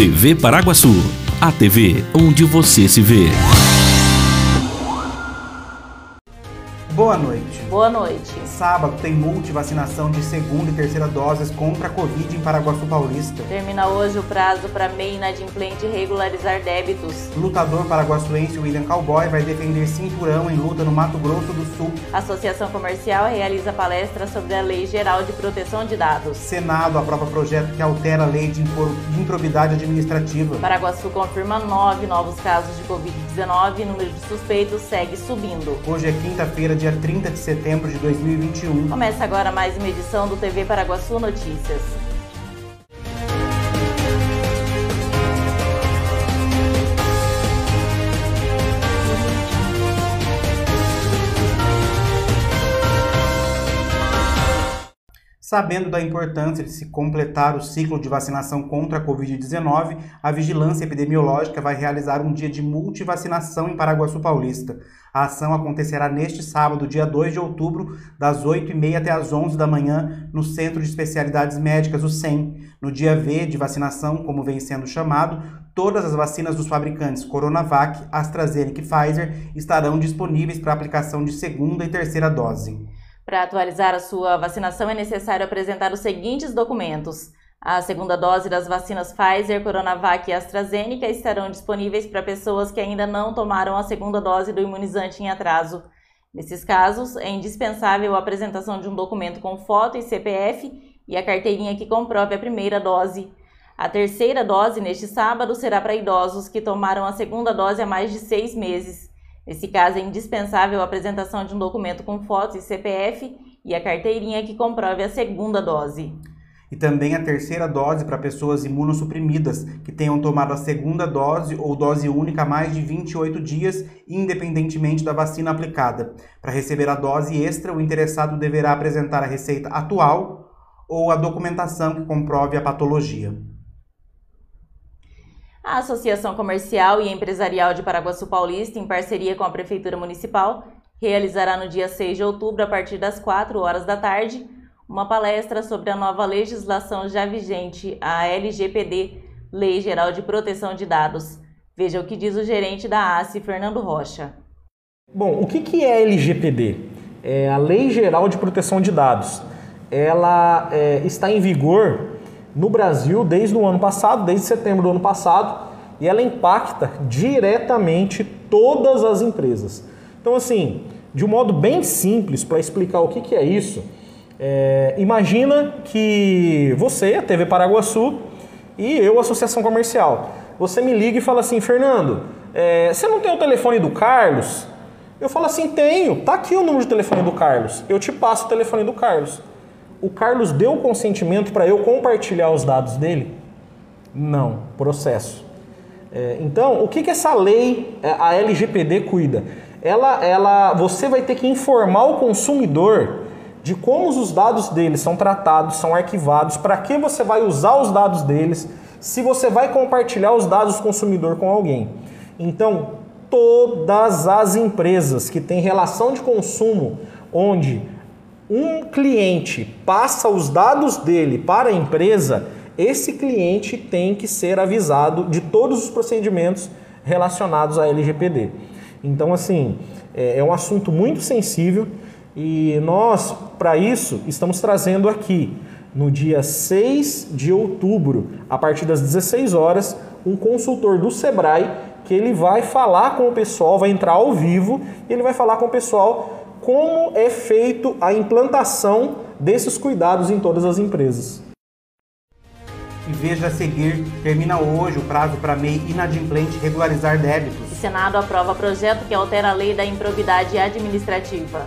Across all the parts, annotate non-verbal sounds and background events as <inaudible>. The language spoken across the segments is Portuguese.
TV Paraguaçu, a TV onde você se vê. Boa noite. Boa noite. Sábado tem multivacinação de segunda e terceira doses contra a Covid em Paraguaçu Paulista. Termina hoje o prazo para MEI inadimplente regularizar débitos. Lutador paraguaçuense William Cowboy vai defender cinturão em luta no Mato Grosso do Sul. Associação Comercial realiza palestra sobre a Lei Geral de Proteção de Dados. Senado aprova projeto que altera a lei de improbidade administrativa. Paraguaçu confirma nove novos casos de Covid-19 e número de suspeitos segue subindo. Hoje é quinta-feira, dia 30 de setembro de 2021. Começa agora mais uma edição do TV Paraguaçu Notícias. Sabendo da importância de se completar o ciclo de vacinação contra a Covid-19, a Vigilância Epidemiológica vai realizar um dia de multivacinação em Paraguaçu Paulista. A ação acontecerá neste sábado, dia 2 de outubro, das 8h30 até as 11 da manhã, no Centro de Especialidades Médicas, o CEM. No dia V de vacinação, como vem sendo chamado, todas as vacinas dos fabricantes Coronavac, AstraZeneca e Pfizer estarão disponíveis para aplicação de segunda e terceira dose. Para atualizar a sua vacinação é necessário apresentar os seguintes documentos. A segunda dose das vacinas Pfizer, Coronavac e AstraZeneca estarão disponíveis para pessoas que ainda não tomaram a segunda dose do imunizante em atraso. Nesses casos, é indispensável a apresentação de um documento com foto e CPF e a carteirinha que comprove a primeira dose. A terceira dose, neste sábado, será para idosos que tomaram a segunda dose há mais de seis meses. Nesse caso, é indispensável a apresentação de um documento com foto e CPF e a carteirinha que comprove a segunda dose. E também a terceira dose para pessoas imunossuprimidas que tenham tomado a segunda dose ou dose única há mais de 28 dias, independentemente da vacina aplicada. Para receber a dose extra, o interessado deverá apresentar a receita atual ou a documentação que comprove a patologia. A Associação Comercial e Empresarial de Paraguaçu Paulista, em parceria com a Prefeitura Municipal, realizará no dia 6 de outubro, a partir das 4 horas da tarde, uma palestra sobre a nova legislação já vigente, a LGPD, Lei Geral de Proteção de Dados. Veja o que diz o gerente da ACE, Fernando Rocha. Bom, o que é LGPD? É a Lei Geral de Proteção de Dados. Ela é, está em vigor no Brasil desde o ano passado, desde setembro do ano passado, e ela impacta diretamente todas as empresas. Então, assim, de um modo bem simples para explicar o que, que é isso, é, imagina que você, a TV Paraguaçu, e eu, Associação Comercial, você me liga e fala assim, Fernando, é, você não tem o telefone do Carlos? Eu falo assim, tenho, tá aqui o número de telefone do Carlos. Eu te passo o telefone do Carlos o Carlos deu consentimento para eu compartilhar os dados dele? Não, processo. É, então, o que, que essa lei, é, a LGPD, cuida? Ela, ela, você vai ter que informar o consumidor de como os dados deles são tratados, são arquivados, para que você vai usar os dados deles, se você vai compartilhar os dados do consumidor com alguém. Então, todas as empresas que têm relação de consumo, onde um cliente passa os dados dele para a empresa, esse cliente tem que ser avisado de todos os procedimentos relacionados à LGPD. Então, assim, é, é um assunto muito sensível e nós, para isso, estamos trazendo aqui, no dia 6 de outubro, a partir das 16 horas, um consultor do Sebrae que ele vai falar com o pessoal, vai entrar ao vivo e ele vai falar com o pessoal como é feito a implantação desses cuidados em todas as empresas. E veja a seguir, termina hoje o prazo para MEI inadimplente regularizar débitos. O Senado aprova projeto que altera a lei da improbidade administrativa.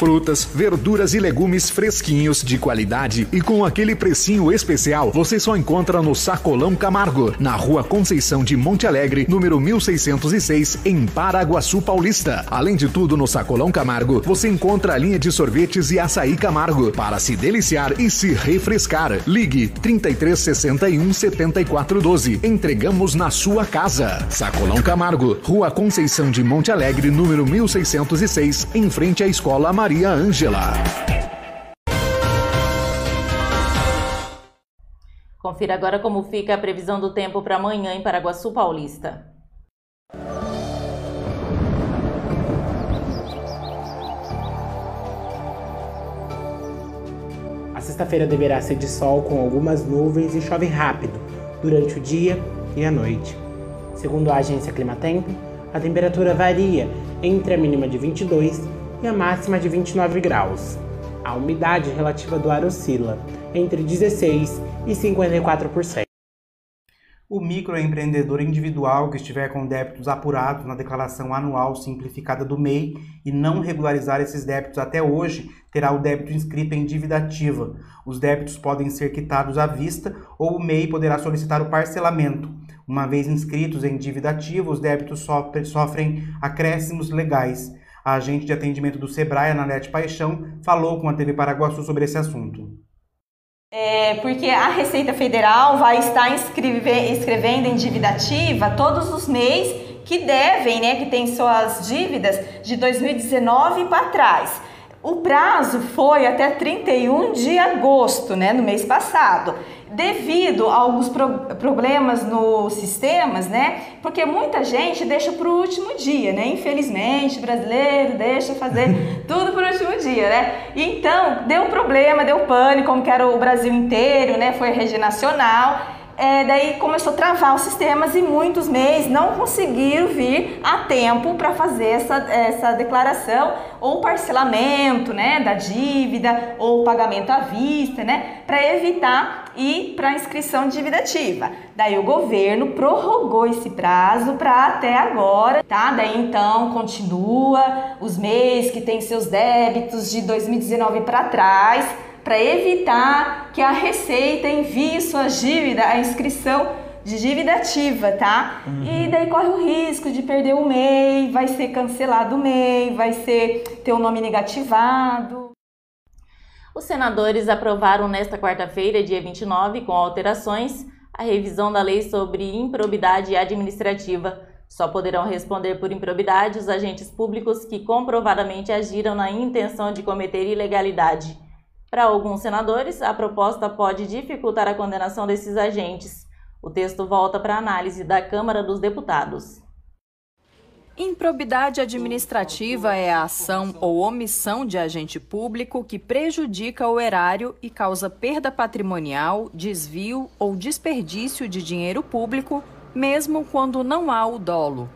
Frutas, verduras e legumes fresquinhos, de qualidade e com aquele precinho especial, você só encontra no Sacolão Camargo, na rua Conceição de Monte Alegre, número 1606, em Paraguaçu Paulista. Além de tudo, no Sacolão Camargo, você encontra a linha de sorvetes e açaí Camargo, para se deliciar e se refrescar. Ligue 3361 7412. Entregamos na sua casa. Sacolão Camargo, rua Conceição de Monte Alegre, número 1606, em frente à Escola Maria. Maria Ângela. Confira agora como fica a previsão do tempo para amanhã em Paraguaçu Paulista. A sexta-feira deverá ser de sol com algumas nuvens e chove rápido durante o dia e a noite. Segundo a agência Climatempo, a temperatura varia entre a mínima de 22 e a máxima de 29 graus. A umidade relativa do ar oscila entre 16 e 54%. O microempreendedor individual que estiver com débitos apurados na declaração anual simplificada do MEI e não regularizar esses débitos até hoje, terá o débito inscrito em dívida ativa. Os débitos podem ser quitados à vista ou o MEI poderá solicitar o parcelamento. Uma vez inscritos em dívida ativa, os débitos sofrem acréscimos legais. A agente de atendimento do Sebrae, Ananete Paixão, falou com a TV Paraguaçu sobre esse assunto. É, porque a Receita Federal vai estar escrevendo em dívida ativa todos os meses que devem, né, que tem suas dívidas de 2019 para trás. O prazo foi até 31 de agosto, né, no mês passado devido a alguns pro problemas nos sistemas, né? Porque muita gente deixa para o último dia, né? Infelizmente, brasileiro deixa fazer <laughs> tudo para o último dia, né? Então, deu problema, deu pânico, como que era o Brasil inteiro, né? Foi a rede nacional é, daí começou a travar os sistemas e muitos MEIs não conseguiram vir a tempo para fazer essa, essa declaração ou parcelamento né, da dívida ou pagamento à vista, né, para evitar ir para inscrição de dívida ativa. Daí o governo prorrogou esse prazo para até agora, tá? Daí então continua os MEIs que têm seus débitos de 2019 para trás para evitar que a Receita envie sua dívida, a inscrição de dívida ativa, tá? Uhum. E daí corre o risco de perder o MEI, vai ser cancelado o MEI, vai ser ter o nome negativado. Os senadores aprovaram nesta quarta-feira, dia 29, com alterações, a revisão da lei sobre improbidade administrativa. Só poderão responder por improbidade os agentes públicos que comprovadamente agiram na intenção de cometer ilegalidade. Para alguns senadores, a proposta pode dificultar a condenação desses agentes. O texto volta para análise da Câmara dos Deputados. Improbidade administrativa é a ação ou omissão de agente público que prejudica o erário e causa perda patrimonial, desvio ou desperdício de dinheiro público, mesmo quando não há o dolo.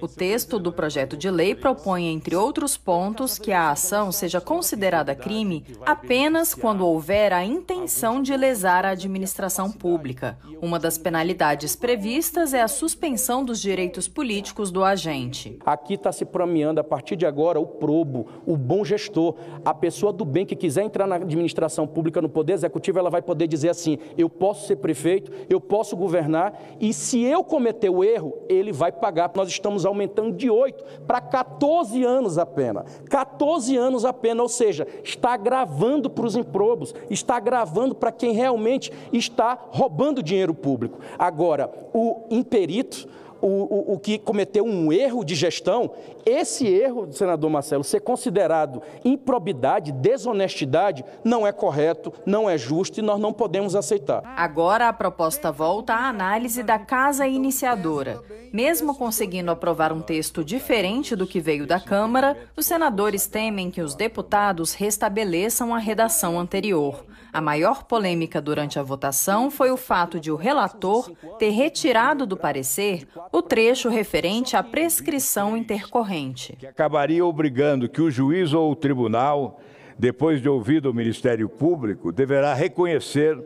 O texto do projeto de lei propõe, entre outros pontos, que a ação seja considerada crime apenas quando houver a intenção de lesar a administração pública. Uma das penalidades previstas é a suspensão dos direitos políticos do agente. Aqui está se premiando, a partir de agora, o probo, o bom gestor. A pessoa do bem que quiser entrar na administração pública, no Poder Executivo, ela vai poder dizer assim: eu posso ser prefeito, eu posso governar, e se eu cometer o erro, ele vai pagar. Nós estamos aumentando de 8 para 14 anos a pena. 14 anos a pena, ou seja, está agravando para os improbos, está agravando para quem realmente está roubando dinheiro público. Agora, o imperito o, o, o, que cometeu um erro de gestão, esse erro, senador Marcelo, ser considerado improbidade, desonestidade, não é correto, não é justo e nós não podemos aceitar. Agora a proposta volta à análise da casa iniciadora. Mesmo conseguindo aprovar um texto diferente do que veio da Câmara, os senadores temem que os deputados restabeleçam a redação anterior. A maior polêmica durante a votação foi o fato de o relator ter retirado do parecer o trecho referente à prescrição intercorrente. Que acabaria obrigando que o juiz ou o tribunal, depois de ouvido o Ministério Público, deverá reconhecer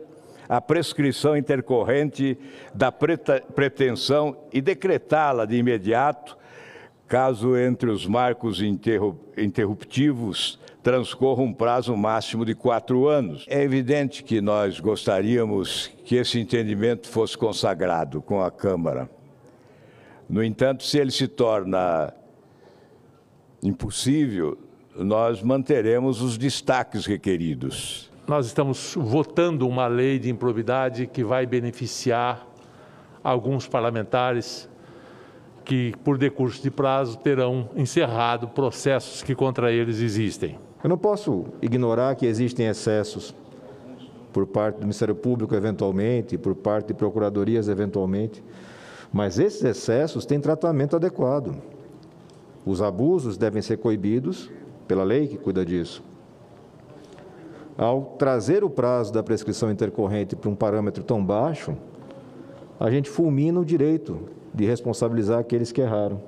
a prescrição intercorrente da pretensão e decretá-la de imediato, caso entre os marcos interruptivos transcorra um prazo máximo de quatro anos. É evidente que nós gostaríamos que esse entendimento fosse consagrado com a Câmara. No entanto, se ele se torna impossível, nós manteremos os destaques requeridos. Nós estamos votando uma lei de improbidade que vai beneficiar alguns parlamentares que, por decurso de prazo, terão encerrado processos que contra eles existem. Eu não posso ignorar que existem excessos por parte do Ministério Público, eventualmente, por parte de procuradorias, eventualmente, mas esses excessos têm tratamento adequado. Os abusos devem ser coibidos pela lei que cuida disso. Ao trazer o prazo da prescrição intercorrente para um parâmetro tão baixo, a gente fulmina o direito de responsabilizar aqueles que erraram.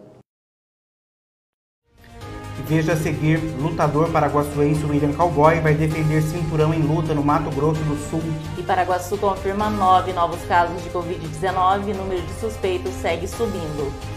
Veja a seguir, lutador paraguaçuense William Cowboy vai defender cinturão em luta no Mato Grosso do Sul. E Paraguaçu confirma nove novos casos de Covid-19 e o número de suspeitos segue subindo.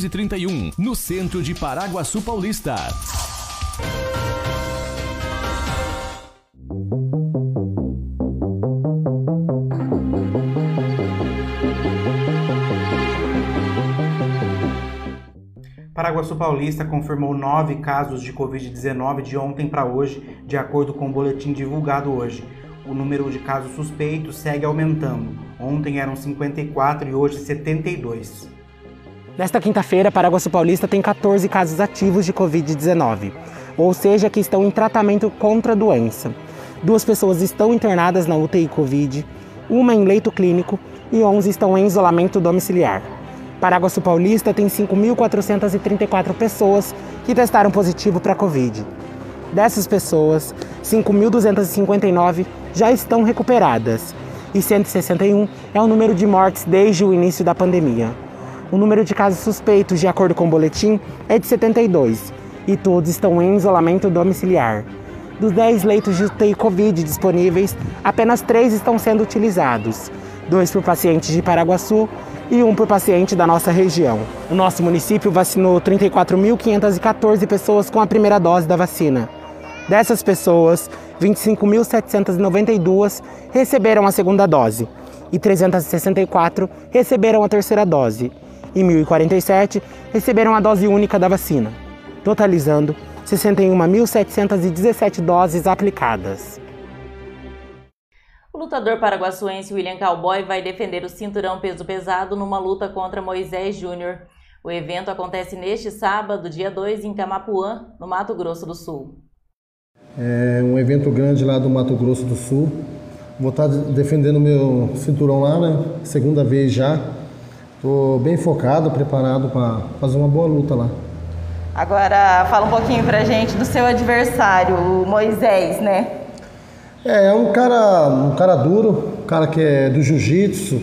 31, no centro de Paraguaçu Paulista. Paraguaçu Paulista confirmou nove casos de Covid-19 de ontem para hoje, de acordo com o boletim divulgado hoje. O número de casos suspeitos segue aumentando. Ontem eram 54 e hoje 72. Nesta quinta-feira, Paraguaçu Paulista tem 14 casos ativos de Covid-19, ou seja, que estão em tratamento contra a doença. Duas pessoas estão internadas na UTI Covid, uma em leito clínico e 11 estão em isolamento domiciliar. Paraguaçu Paulista tem 5.434 pessoas que testaram positivo para Covid. Dessas pessoas, 5.259 já estão recuperadas e 161 é o número de mortes desde o início da pandemia. O número de casos suspeitos, de acordo com o boletim, é de 72 e todos estão em isolamento domiciliar. Dos 10 leitos de UTI Covid disponíveis, apenas 3 estão sendo utilizados: dois por pacientes de Paraguaçu e um por paciente da nossa região. O nosso município vacinou 34.514 pessoas com a primeira dose da vacina. Dessas pessoas, 25.792 receberam a segunda dose e 364 receberam a terceira dose e 1.047 receberam a dose única da vacina, totalizando 61.717 doses aplicadas. O lutador paraguaçuense William Cowboy vai defender o cinturão peso pesado numa luta contra Moisés Júnior. O evento acontece neste sábado, dia 2, em Camapuã, no Mato Grosso do Sul. É um evento grande lá do Mato Grosso do Sul. Vou estar defendendo meu cinturão lá, né? Segunda vez já. Estou bem focado, preparado para fazer uma boa luta lá. Agora, fala um pouquinho pra gente do seu adversário, o Moisés, né? É, é um cara, um cara duro, um cara que é do jiu-jitsu,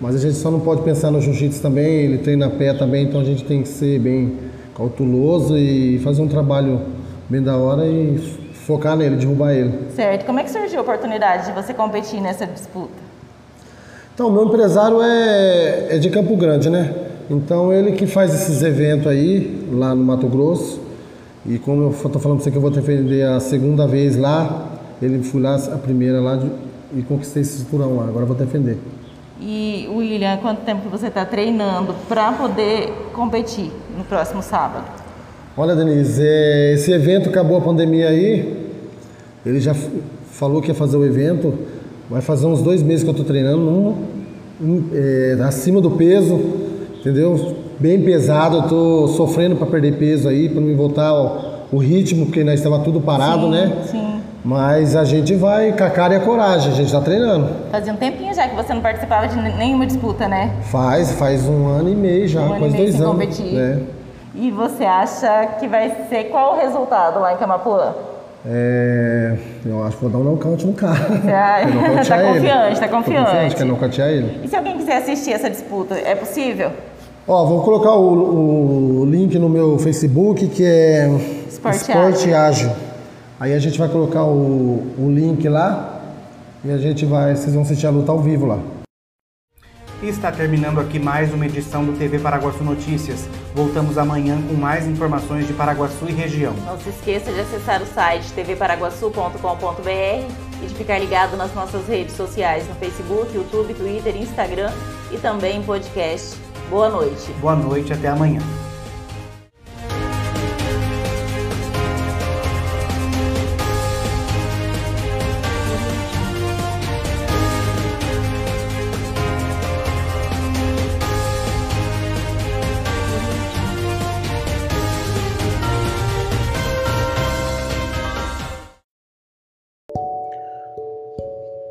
mas a gente só não pode pensar no jiu-jitsu também, ele treina a pé também, então a gente tem que ser bem cauteloso e fazer um trabalho bem da hora e focar nele, derrubar ele. Certo. Como é que surgiu a oportunidade de você competir nessa disputa? Então, meu empresário é, é de Campo Grande, né? Então, ele que faz esses eventos aí, lá no Mato Grosso. E como eu estou falando para você que eu vou defender a segunda vez lá, ele fui lá a primeira lá de, e conquistei esse cinturão lá. Agora vou defender. E William, quanto tempo que você está treinando para poder competir no próximo sábado? Olha, Denise, é, esse evento acabou a pandemia aí. Ele já falou que ia fazer o evento. Vai fazer uns dois meses que eu estou treinando, um, é, acima do peso, entendeu? Bem pesado. Eu estou sofrendo para perder peso aí, para não voltar ao, o ritmo, porque nós estava tudo parado, sim, né? Sim. Mas a gente vai com a cara e a coragem, a gente está treinando. Fazia um tempinho já que você não participava de nenhuma disputa, né? Faz, faz um ano e meio já, um quase dois anos. Competir. Né? E você acha que vai ser qual o resultado lá em Camapuã? É, eu acho que vou dar um nocaute no cara. <laughs> Ah, tá confiante, tá confiante. Tô confiante, quer nocautear ele. E se alguém quiser assistir essa disputa, é possível? Ó, vou colocar o, o link no meu Facebook, que é Esporte, Esporte Ágil. Aí a gente vai colocar o, o link lá e a gente vai, vocês vão assistir a luta ao vivo lá. E está terminando aqui mais uma edição do TV Paraguaçu Notícias. Voltamos amanhã com mais informações de Paraguaçu e região. Não se esqueça de acessar o site tvparaguaçu.com.br e de ficar ligado nas nossas redes sociais no Facebook, YouTube, Twitter, Instagram e também em podcast. Boa noite. Boa noite, até amanhã.